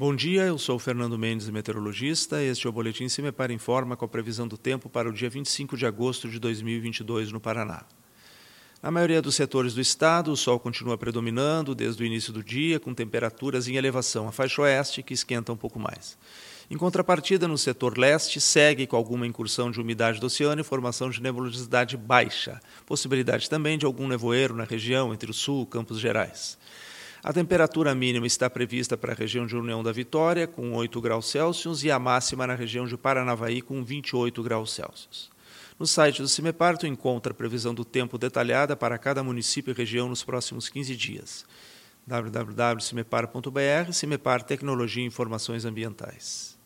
Bom dia, eu sou Fernando Mendes, meteorologista. Este é o Boletim Se Me Para Informa com a previsão do tempo para o dia 25 de agosto de 2022 no Paraná. Na maioria dos setores do estado, o sol continua predominando desde o início do dia, com temperaturas em elevação à faixa oeste, que esquenta um pouco mais. Em contrapartida, no setor leste, segue com alguma incursão de umidade do oceano e formação de nebulosidade baixa, possibilidade também de algum nevoeiro na região entre o sul e Campos Gerais. A temperatura mínima está prevista para a região de União da Vitória, com 8 graus Celsius, e a máxima na região de Paranavaí, com 28 graus Celsius. No site do CIMEPAR, tu encontra a previsão do tempo detalhada para cada município e região nos próximos 15 dias. www.cimepar.br, CIMEPAR Tecnologia e Informações Ambientais.